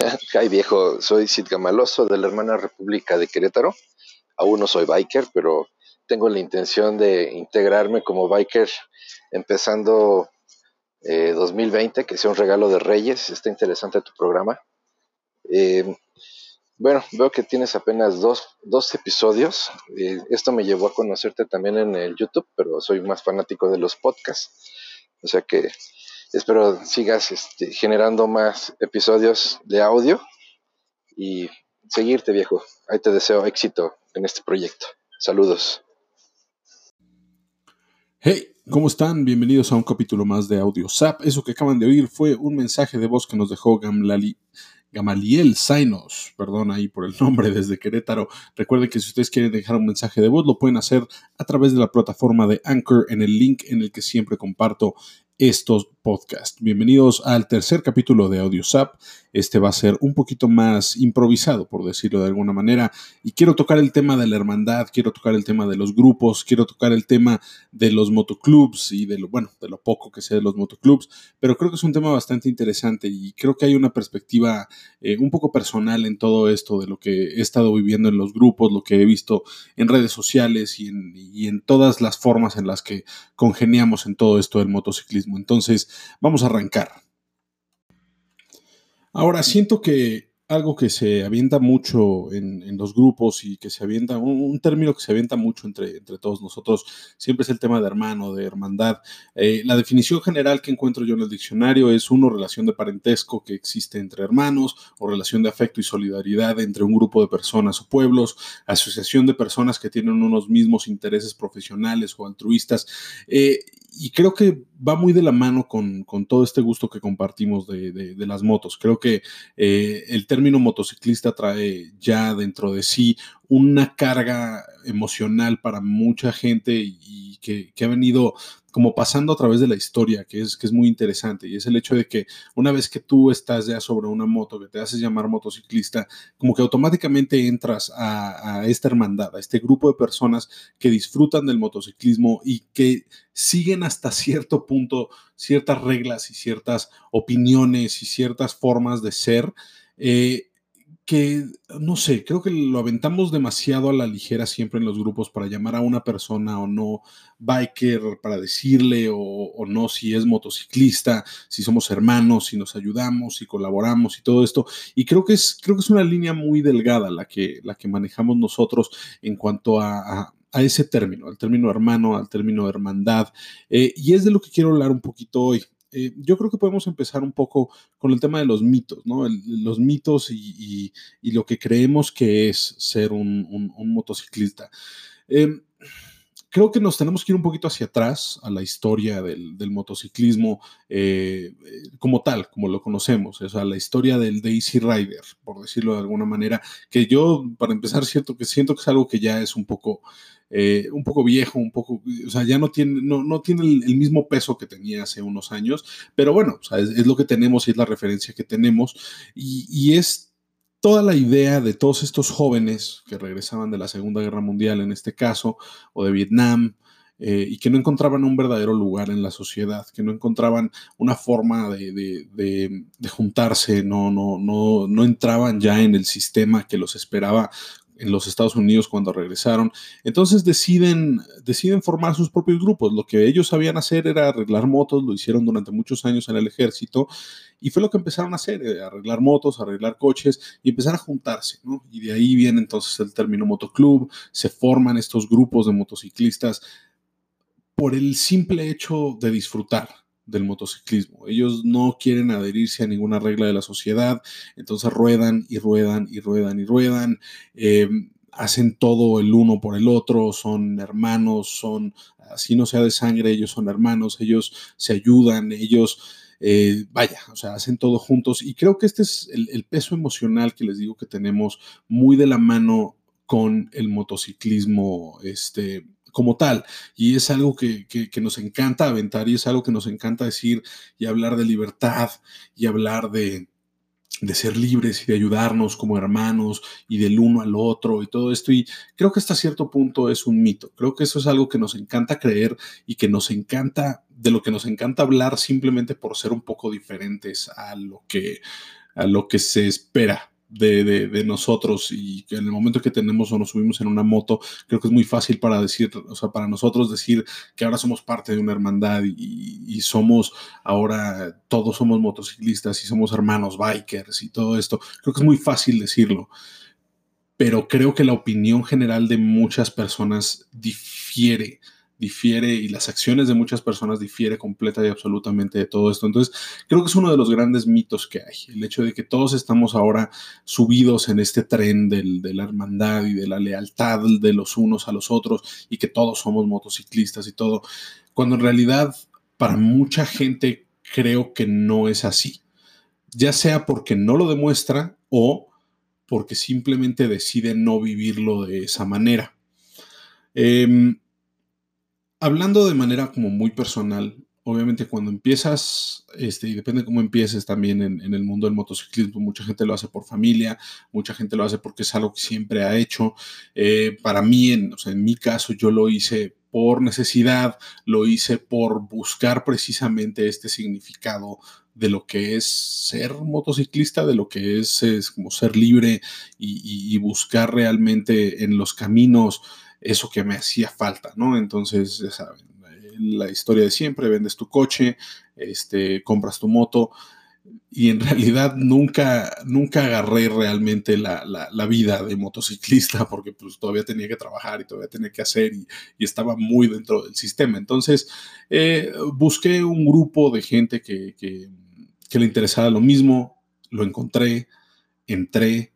Hi viejo, soy Sid Gamaloso de la hermana República de Querétaro. Aún no soy biker, pero tengo la intención de integrarme como biker empezando 2020, eh, que sea un regalo de Reyes. Está interesante tu programa. Eh, bueno, veo que tienes apenas dos, dos episodios. Eh, esto me llevó a conocerte también en el YouTube, pero soy más fanático de los podcasts. O sea que espero sigas este, generando más episodios de audio y seguirte, viejo. Ahí te deseo éxito en este proyecto. Saludos. Hey, ¿cómo están? Bienvenidos a un capítulo más de Audio Zap. Eso que acaban de oír fue un mensaje de voz que nos dejó Gamlali, Gamaliel Zainos, perdón ahí por el nombre desde Querétaro. Recuerden que si ustedes quieren dejar un mensaje de voz, lo pueden hacer a través de la plataforma de Anchor en el link en el que siempre comparto estos podcasts. Bienvenidos al tercer capítulo de AudioSap. Este va a ser un poquito más improvisado, por decirlo de alguna manera. Y quiero tocar el tema de la hermandad, quiero tocar el tema de los grupos, quiero tocar el tema de los motoclubs y de lo, bueno, de lo poco que sé de los motoclubs. Pero creo que es un tema bastante interesante y creo que hay una perspectiva eh, un poco personal en todo esto de lo que he estado viviendo en los grupos, lo que he visto en redes sociales y en, y en todas las formas en las que congeniamos en todo esto del motociclismo. Entonces, Vamos a arrancar. Ahora, siento que algo que se avienta mucho en, los grupos y que se avienta, un, término que se avienta mucho entre, todos nosotros, siempre es el tema de hermano, de hermandad. Eh, la definición general que encuentro yo en el diccionario es uno, relación de parentesco que existe entre hermanos, o relación de afecto y solidaridad entre un grupo de personas o pueblos, asociación de personas que tienen unos mismos intereses profesionales o altruistas. Eh, y creo que va muy de la mano con, todo este gusto que compartimos de, las motos. Creo que eh, el término motociclista trae ya dentro de sí una carga emocional para mucha gente y que, que ha venido como pasando a través de la historia, que es, que es muy interesante, y es el hecho de que una vez que tú estás ya sobre una moto, que te haces llamar motociclista, como que automáticamente entras a, esta hermandad, a este grupo de personas que disfrutan del motociclismo y que siguen hasta cierto punto ciertas reglas y ciertas opiniones y ciertas formas de ser. Eh, que, no sé, creo que lo aventamos demasiado a la ligera siempre en los grupos para llamar a una persona o no biker, para decirle o, no si es motociclista, si somos hermanos, si nos ayudamos, si colaboramos y todo esto. Y creo que es, creo que es una línea muy delgada la que, la que manejamos nosotros en cuanto a, ese término, al término hermano, al término hermandad. Eh, y es de lo que quiero hablar un poquito hoy. Eh, yo creo que podemos empezar un poco con el tema de los mitos, ¿no? los mitos y, lo que creemos que es ser un, motociclista. Em, creo que nos tenemos que ir un poquito hacia atrás a la historia del, motociclismo eh, como tal, como lo conocemos, o sea, la historia del Daisy Rider, por decirlo de alguna manera, que yo, para empezar, siento que siento que es algo que ya es un poco eh, un poco viejo, un poco, o sea, ya no tiene, no, no tiene el, mismo peso que tenía hace unos años, pero bueno, o sea, es, lo que tenemos y es la referencia que tenemos y, es toda la idea de todos estos jóvenes que regresaban de la Segunda Guerra Mundial en este caso, o de Vietnam, eh, y que no encontraban un verdadero lugar en la sociedad, que no encontraban una forma de, de, de, juntarse, no, no, no, no entraban ya en el sistema que los esperaba en los Estados Unidos cuando regresaron. Entonces deciden, deciden formar sus propios grupos. Lo que ellos sabían hacer era arreglar motos, lo hicieron durante muchos años en el ejército y fue lo que empezaron a hacer, eh, arreglar motos, arreglar coches y empezar a juntarse. Y de ahí viene entonces el término motoclub, se forman estos grupos de motociclistas por el simple hecho de disfrutar, del motociclismo. Ellos no quieren adherirse a ninguna regla de la sociedad, entonces ruedan y ruedan y ruedan y ruedan. Eh, hacen todo el uno por el otro, son hermanos, son, así no sea de sangre, ellos son hermanos, ellos se ayudan, ellos, eh, vaya, o sea, hacen todo juntos. Y creo que este es el, el, peso emocional que les digo que tenemos muy de la mano con el motociclismo, este, como tal. Y es algo que, nos encanta aventar y es algo que nos encanta decir y hablar de libertad y hablar de, de ser libres y de ayudarnos como hermanos y del uno al otro y todo esto. Y creo que hasta cierto punto es un mito. Creo que eso es algo que nos encanta creer y que nos encanta, de lo que nos encanta hablar simplemente por ser un poco diferentes a lo que a lo que se espera de, nosotros y en el momento que tenemos o nos subimos en una moto, creo que es muy fácil para decir, o sea, para nosotros decir que ahora somos parte de una hermandad y, somos ahora, todos somos motociclistas y somos hermanos bikers y todo esto. Creo que es muy fácil decirlo, pero creo que la opinión general de muchas personas difiere difiere y las acciones de muchas personas difiere completa y absolutamente de todo esto. Entonces, creo que es uno de los grandes mitos que hay, el hecho de que todos estamos ahora subidos en este tren de la hermandad y de la lealtad de los unos a los otros y que todos somos motociclistas y todo, cuando en realidad para mucha gente creo que no es así, ya sea porque no lo demuestra o porque simplemente decide no vivirlo de esa manera. Eh, hablando de manera como muy personal, obviamente cuando empiezas, este, y depende cómo empieces también en, el mundo del motociclismo, mucha gente lo hace por familia, mucha gente lo hace porque es algo que siempre ha hecho. Eh, para mí, en, en mi caso, yo lo hice por necesidad, lo hice por buscar precisamente este significado de lo que es ser motociclista, de lo que es, como ser libre y buscar realmente en los caminos eso que me hacía falta, ¿no? Entonces, ya saben, la historia de siempre, vendes tu coche, este, compras tu moto y en realidad nunca, nunca agarré realmente la, vida de motociclista porque pues todavía tenía que trabajar y todavía tenía que hacer y, estaba muy dentro del sistema. Entonces, eh, busqué un grupo de gente que, que, que le interesaba lo mismo, lo encontré, entré,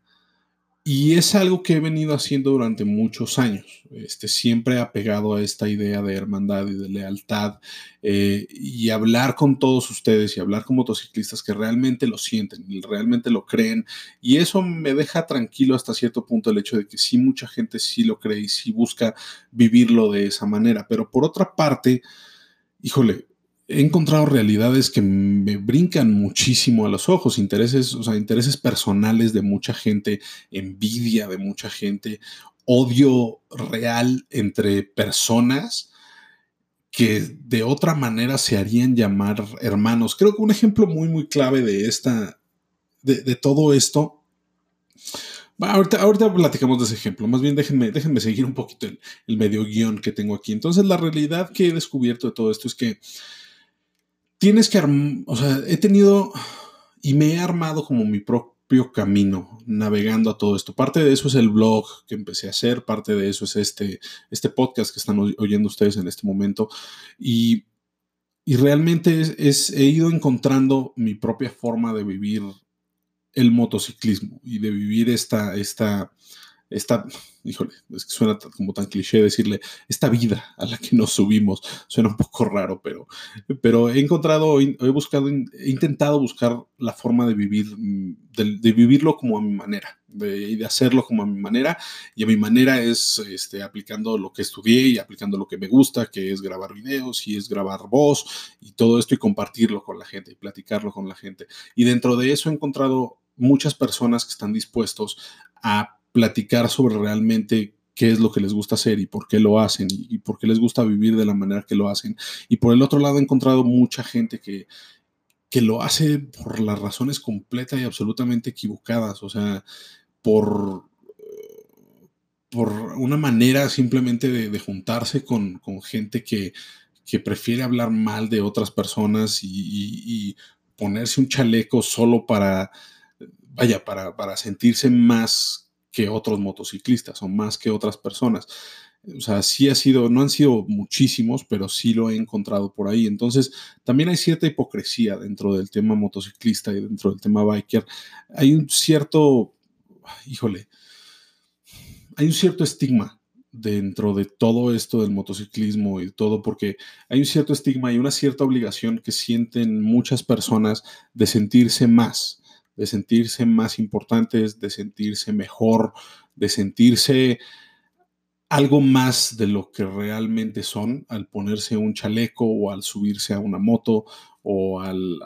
y es algo que he venido haciendo durante muchos años, este, siempre apegado a esta idea de hermandad y de lealtad eh, y hablar con todos ustedes y hablar con motociclistas que realmente lo sienten y realmente lo creen. Y eso me deja tranquilo hasta cierto punto el hecho de que sí mucha gente sí lo cree y sí busca vivirlo de esa manera. Pero por otra parte, híjole, he encontrado realidades que me brincan muchísimo a los ojos, intereses, o sea, intereses personales de mucha gente, envidia de mucha gente, odio real entre personas que de otra manera se harían llamar hermanos. Creo que un ejemplo muy, muy clave de esta, de, todo esto. ahorita, ahorita, platicamos de ese ejemplo. Más bien déjenme, déjenme seguir un poquito el, el medio guion que tengo aquí. Entonces, la realidad que he descubierto de todo esto es que tienes que, o sea, he tenido y me he armado como mi propio camino navegando a todo esto. Parte de eso es el blog que empecé a hacer, parte de eso es este, este podcast que están oyendo ustedes en este momento. Y, y realmente es, he ido encontrando mi propia forma de vivir el motociclismo y de vivir esta, esta, esta, híjole, es que suena como tan cliché decirle, esta vida a la que nos subimos, suena un poco raro, pero, pero he encontrado, he buscado, he intentado buscar la forma de vivir, de, vivirlo como a mi manera, de, de, hacerlo como a mi manera, y a mi manera es este, aplicando lo que estudié y aplicando lo que me gusta, que es grabar videos y es grabar voz y todo esto y compartirlo con la gente y platicarlo con la gente. Y dentro de eso he encontrado muchas personas que están dispuestos a platicar sobre realmente qué es lo que les gusta hacer y por qué lo hacen y, por qué les gusta vivir de la manera que lo hacen. Y por el otro lado he encontrado mucha gente que, que lo hace por las razones completas y absolutamente equivocadas, o sea, por, por una manera simplemente de, juntarse con, gente que, que, prefiere hablar mal de otras personas y, ponerse un chaleco solo para, vaya, para, para sentirse más que otros motociclistas o más que otras personas. O sea, sí ha sido, no han sido muchísimos, pero sí lo he encontrado por ahí. Entonces, también hay cierta hipocresía dentro del tema motociclista y dentro del tema biker. Hay un cierto, híjole, hay un cierto estigma dentro de todo esto del motociclismo y todo, porque hay un cierto estigma y una cierta obligación que sienten muchas personas de sentirse más de sentirse más importantes, de sentirse mejor, de sentirse algo más de lo que realmente son al ponerse un chaleco o al subirse a una moto o al,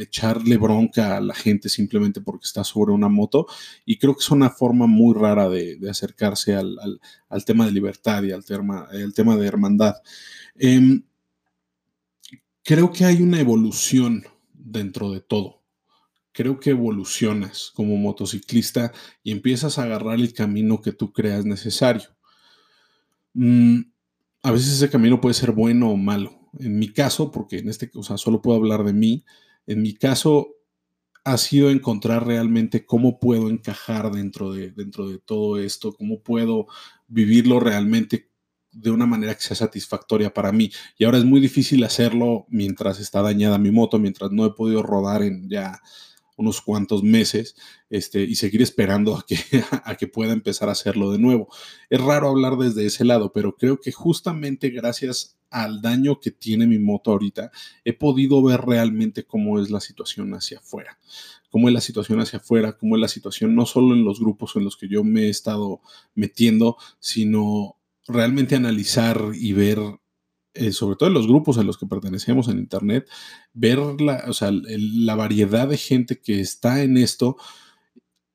echarle bronca a la gente simplemente porque está sobre una moto. Y creo que es una forma muy rara de, acercarse al, tema de libertad y al tema, el tema de hermandad. Em, creo que hay una evolución dentro de todo creo que evolucionas como motociclista y empiezas a agarrar el camino que tú creas necesario. Mm, a veces ese camino puede ser bueno o malo. En mi caso, porque en este, o sea, solo puedo hablar de mí, en mi caso ha sido encontrar realmente cómo puedo encajar dentro de, dentro de todo esto, cómo puedo vivirlo realmente de una manera que sea satisfactoria para mí. Y ahora es muy difícil hacerlo mientras está dañada mi moto, mientras no he podido rodar en ya unos cuantos meses este, y seguir esperando a que, a que pueda empezar a hacerlo de nuevo. Es raro hablar desde ese lado, pero creo que justamente gracias al daño que tiene mi moto ahorita, he podido ver realmente cómo es la situación hacia afuera cómo es la situación hacia afuera, cómo es la situación no solo en los grupos en los que yo me he estado metiendo, sino realmente analizar y ver eh, sobre todo en los grupos a los que pertenecemos en Internet, ver la, la variedad de gente que está en esto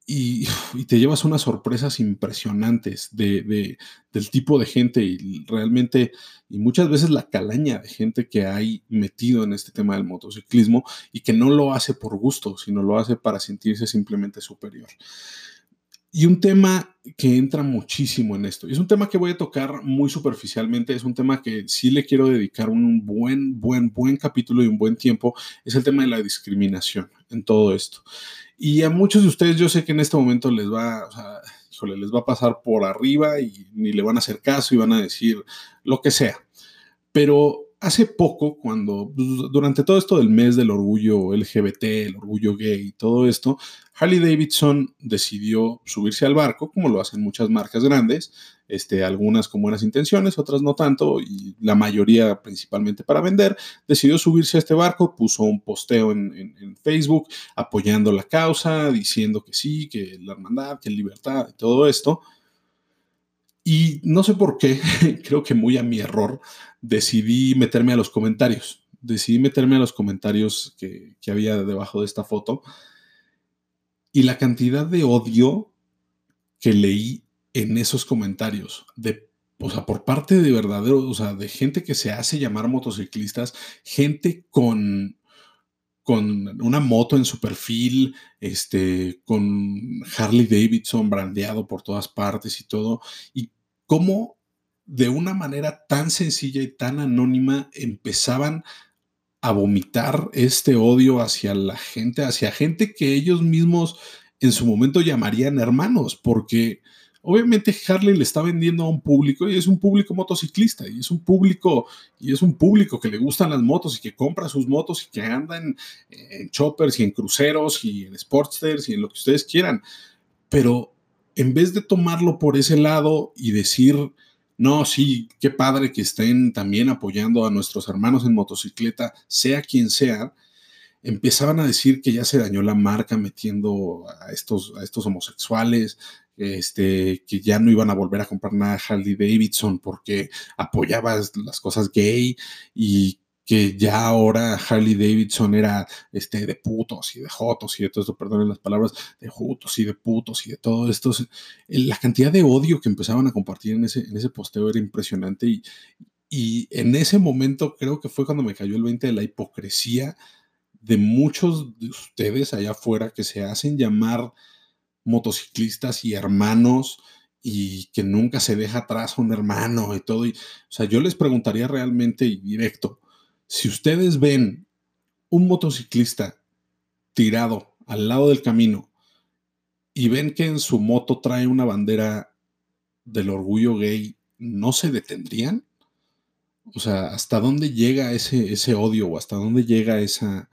y, te llevas unas sorpresas impresionantes de, del tipo de gente y realmente, y muchas veces la calaña de gente que hay metido en este tema del motociclismo y que no lo hace por gusto, sino lo hace para sentirse simplemente superior. Y un tema que entra muchísimo en esto, y es un tema que voy a tocar muy superficialmente, es un tema que sí le quiero dedicar un buen, buen, buen capítulo y un buen tiempo, es el tema de la discriminación en todo esto. Y a muchos de ustedes yo sé que en este momento les va, híjole, les va a pasar por arriba y ni le van a hacer caso y van a decir lo que sea. Pero hace poco, cuando pues, durante todo esto del mes del orgullo LGBT, el orgullo gay y todo esto, Harley Davidson decidió subirse al barco, como lo hacen muchas marcas grandes, este, algunas con buenas intenciones, otras no tanto, y la mayoría principalmente para vender, decidió subirse a este barco, puso un posteo en, en Facebook apoyando la causa, diciendo que sí, que la hermandad, que libertad y todo esto. Y no sé por qué, creo que muy a mi error, decidí meterme a los comentarios. Decidí meterme a los comentarios que, había debajo de esta foto. Y la cantidad de odio que leí en esos comentarios, de, o sea, por parte de verdaderos, o sea, de gente que se hace llamar motociclistas, gente con, con una moto en su perfil, este, con Harley Davidson brandeado por todas partes y todo, y cómo de una manera tan sencilla y tan anónima empezaban a vomitar este odio hacia la gente, hacia gente que ellos mismos en su momento llamarían hermanos, porque obviamente Harley le está vendiendo a un público y es un público motociclista y es un público y es un público que le gustan las motos y que compra sus motos y que andan en choppers y en cruceros y en sportsters y en lo que ustedes quieran, pero en vez de tomarlo por ese lado y decir, no, sí, qué padre que estén también apoyando a nuestros hermanos en motocicleta, sea quien sea, empezaban a decir que ya se dañó la marca metiendo a estos, a estos homosexuales, este, que ya no iban a volver a comprar nada Harley Davidson porque apoyaba las cosas gay y que ya ahora Harley Davidson era este, de putos y de jotos y de todo esto, perdonen las palabras, de jotos y de putos y de todo esto. La cantidad de odio que empezaban a compartir en ese, en ese posteo era impresionante y, y en ese momento creo que fue cuando me cayó el 20 de la hipocresía de muchos de ustedes allá afuera que se hacen llamar motociclistas y hermanos y que nunca se deja atrás un hermano y todo. Y, o sea, yo les preguntaría realmente y directo, si ustedes ven un motociclista tirado al lado del camino y ven que en su moto trae una bandera del orgullo gay, ¿no se detendrían? O sea, ¿hasta dónde llega ese, ese odio o hasta dónde llega esa,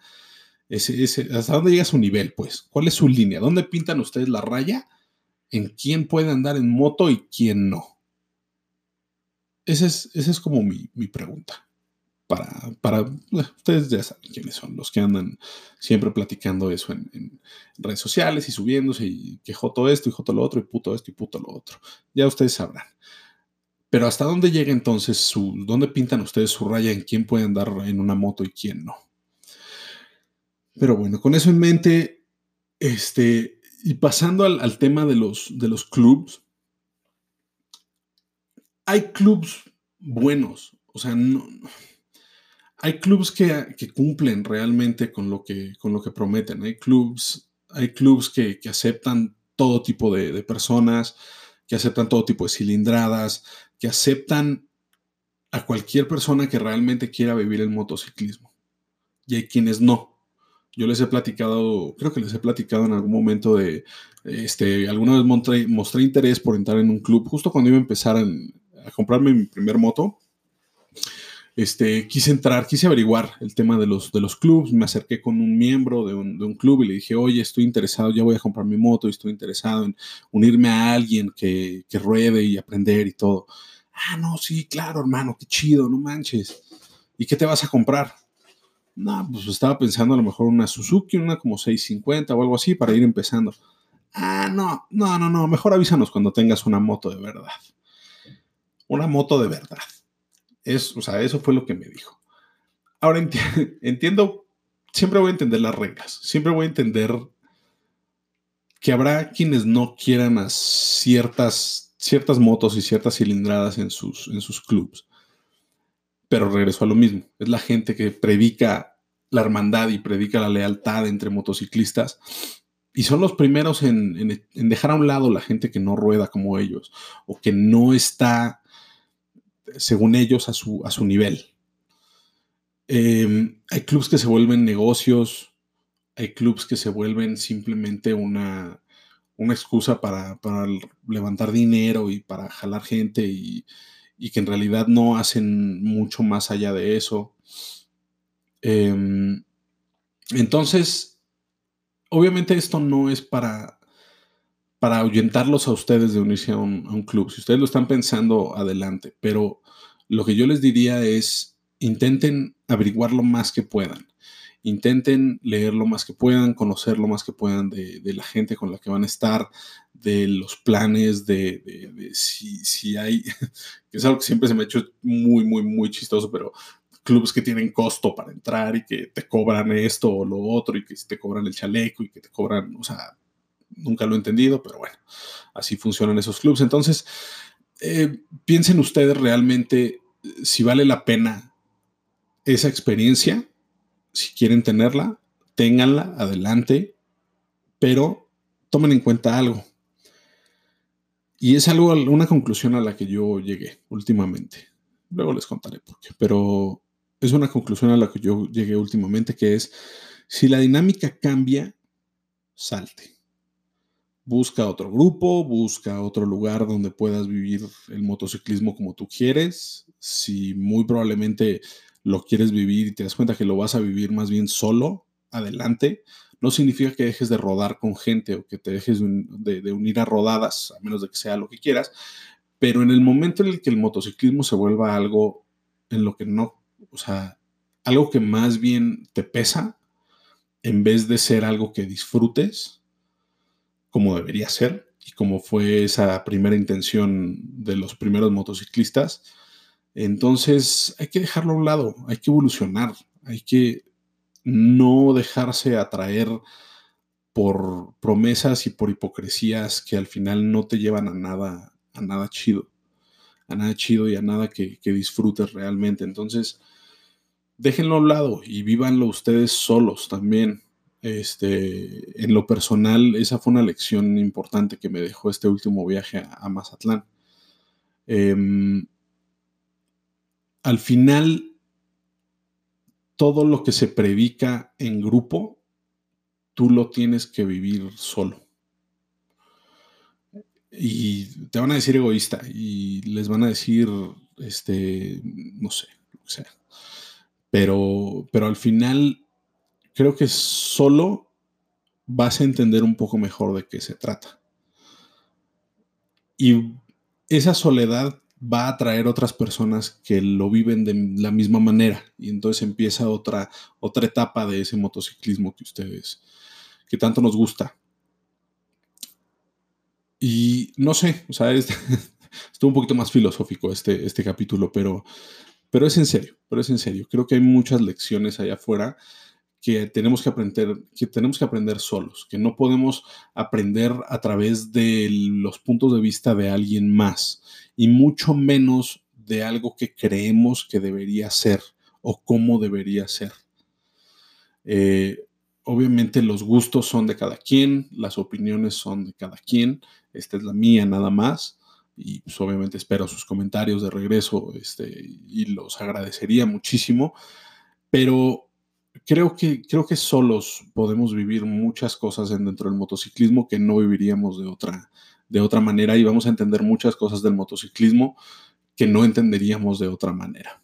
hasta dónde llega su nivel, pues? ¿Cuál es su línea? ¿Dónde pintan ustedes la raya en quién puede andar en moto y quién no? Esa es, esa es como mi, mi pregunta para, ustedes ya saben quiénes son, los que andan siempre platicando eso en, redes sociales y subiéndose y que joto esto y joto lo otro y puto esto y puto lo otro. Ya ustedes sabrán. Pero ¿hasta dónde llega entonces su, dónde pintan ustedes su raya en quién puede andar en una moto y quién no? Pero bueno, con eso en mente, este, y pasando al, tema de los, de los clubs, hay clubs buenos, o sea, no, hay clubs que, cumplen realmente con lo que, con lo que prometen. Hay clubs, hay clubs que, aceptan todo tipo de, personas, que aceptan todo tipo de cilindradas, que aceptan a cualquier persona que realmente quiera vivir el motociclismo. Y hay quienes no. Yo les he platicado, creo que les he platicado en algún momento de, este, alguna vez mostré, interés por entrar en un club, justo cuando iba a empezar a comprarme mi primer moto este, quise entrar, quise averiguar el tema de los, de los clubs, me acerqué con un miembro de un, de un, club y le dije, oye, estoy interesado, ya voy a comprar mi moto y estoy interesado en unirme a alguien que, que ruede y aprender y todo. Ah, no, sí, claro, hermano, qué chido, no manches. ¿Y qué te vas a comprar? No, pues estaba pensando a lo mejor una Suzuki, una como 650 o algo así para ir empezando. Ah, no, no, no, no, mejor avísanos cuando tengas una moto de verdad. Una moto de verdad. Es, o sea, eso fue lo que me dijo. Ahora entiendo, siempre voy a entender las reglas, siempre voy a entender que habrá quienes no quieran a ciertas, ciertas motos y ciertas cilindradas en sus, en sus clubs. Pero regreso a lo mismo, es la gente que predica la hermandad y predica la lealtad entre motociclistas y son los primeros en, dejar a un lado la gente que no rueda como ellos o que no está según ellos, a su, a su nivel. Em, hay clubes que se vuelven negocios, hay clubes que se vuelven simplemente una, una excusa para, levantar dinero y para jalar gente y, que en realidad no hacen mucho más allá de eso. Em, entonces, obviamente esto no es para, para ahuyentarlos a ustedes de unirse a un, club. Si ustedes lo están pensando, adelante. Pero lo que yo les diría es, intenten averiguar lo más que puedan. Intenten leer lo más que puedan, conocer lo más que puedan de, la gente con la que van a estar, de los planes, de, si, hay, es algo que siempre se me ha hecho muy, muy, muy chistoso, pero clubes que tienen costo para entrar y que te cobran esto o lo otro y que te cobran el chaleco y que te cobran, o sea, nunca lo he entendido, pero bueno, así funcionan esos clubes. Entonces, eh, piensen ustedes realmente si vale la pena esa experiencia, si quieren tenerla, ténganla, adelante, pero tomen en cuenta algo. Y es algo, una conclusión a la que yo llegué últimamente. Luego les contaré por qué, pero es una conclusión a la que yo llegué últimamente, que es, si la dinámica cambia, salte. Busca otro grupo, busca otro lugar donde puedas vivir el motociclismo como tú quieres. Si muy probablemente lo quieres vivir y te das cuenta que lo vas a vivir más bien solo, adelante. No significa que dejes de rodar con gente o que te dejes de, unir a rodadas, a menos de que sea lo que quieras. Pero en el momento en el que el motociclismo se vuelva algo en lo que no, o sea, algo que más bien te pesa, en vez de ser algo que disfrutes, como debería ser y como fue esa primera intención de los primeros motociclistas. Entonces hay que dejarlo a un lado, hay que evolucionar, hay que no dejarse atraer por promesas y por hipocresías que al final no te llevan a nada, a nada chido, a nada chido y a nada que, que disfrutes realmente. Entonces, déjenlo a un lado y vívanlo ustedes solos también. Este, en lo personal, esa fue una lección importante que me dejó este último viaje a, Mazatlán. Em, al final, todo lo que se predica en grupo, tú lo tienes que vivir solo. Y te van a decir egoísta y les van a decir, este, no sé, lo que sea. Pero, pero al final creo que solo vas a entender un poco mejor de qué se trata. Y esa soledad va a atraer otras personas que lo viven de la misma manera. Y entonces empieza otra, otra etapa de ese motociclismo que ustedes, que tanto nos gusta. Y no sé, o sea, estuvo un poquito más filosófico este, este capítulo, pero, pero es en serio, pero es en serio. Creo que hay muchas lecciones allá afuera que tenemos que aprender, que tenemos que aprender solos, que no podemos aprender a través de los puntos de vista de alguien más y mucho menos de algo que creemos que debería ser o cómo debería ser. Eh, obviamente los gustos son de cada quien, las opiniones son de cada quien, esta es la mía nada más y pues, obviamente espero sus comentarios de regreso este, y los agradecería muchísimo, pero creo que, creo que solos podemos vivir muchas cosas dentro del motociclismo que no viviríamos de otra, de otra manera y vamos a entender muchas cosas del motociclismo que no entenderíamos de otra manera.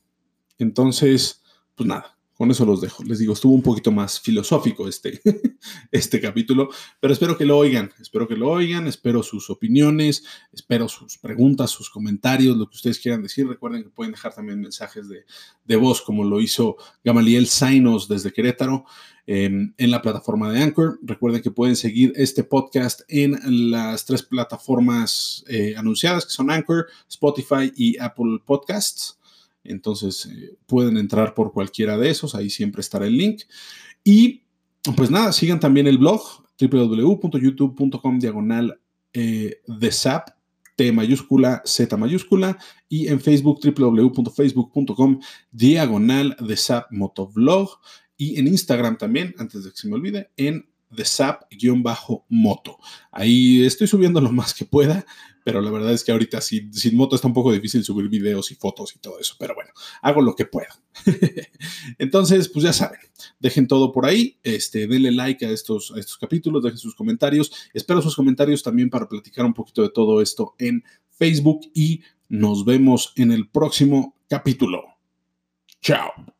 Entonces, pues nada, con eso los dejo. Les digo, estuvo un poquito más filosófico este, este capítulo, pero espero que lo oigan, espero que lo oigan, espero sus opiniones, espero sus preguntas, sus comentarios, lo que ustedes quieran decir. Recuerden que pueden dejar también mensajes de, de voz, como lo hizo Gamaliel Zainos desde Querétaro em, en la plataforma de Anchor. Recuerden que pueden seguir este podcast en las tres plataformas eh, anunciadas, que son Anchor, Spotify y Apple Podcasts. Entonces eh, pueden entrar por cualquiera de esos, ahí siempre estará el link. Y pues nada, sigan también el blog www.youtube.com diagonal eh, de SAP, T mayúscula, Z mayúscula, y en Facebook www.facebook.com diagonal de SAP Motovlog, y en Instagram también, antes de que se me olvide, en de SAP-moto. Ahí estoy subiendo lo más que pueda, pero la verdad es que ahorita sin, sin, moto está un poco difícil subir videos y fotos y todo eso, pero bueno, hago lo que puedo. Entonces, pues ya saben, dejen todo por ahí, este, denle like a estos, a estos capítulos, dejen sus comentarios, espero sus comentarios también para platicar un poquito de todo esto en Facebook y nos vemos en el próximo capítulo. Chao.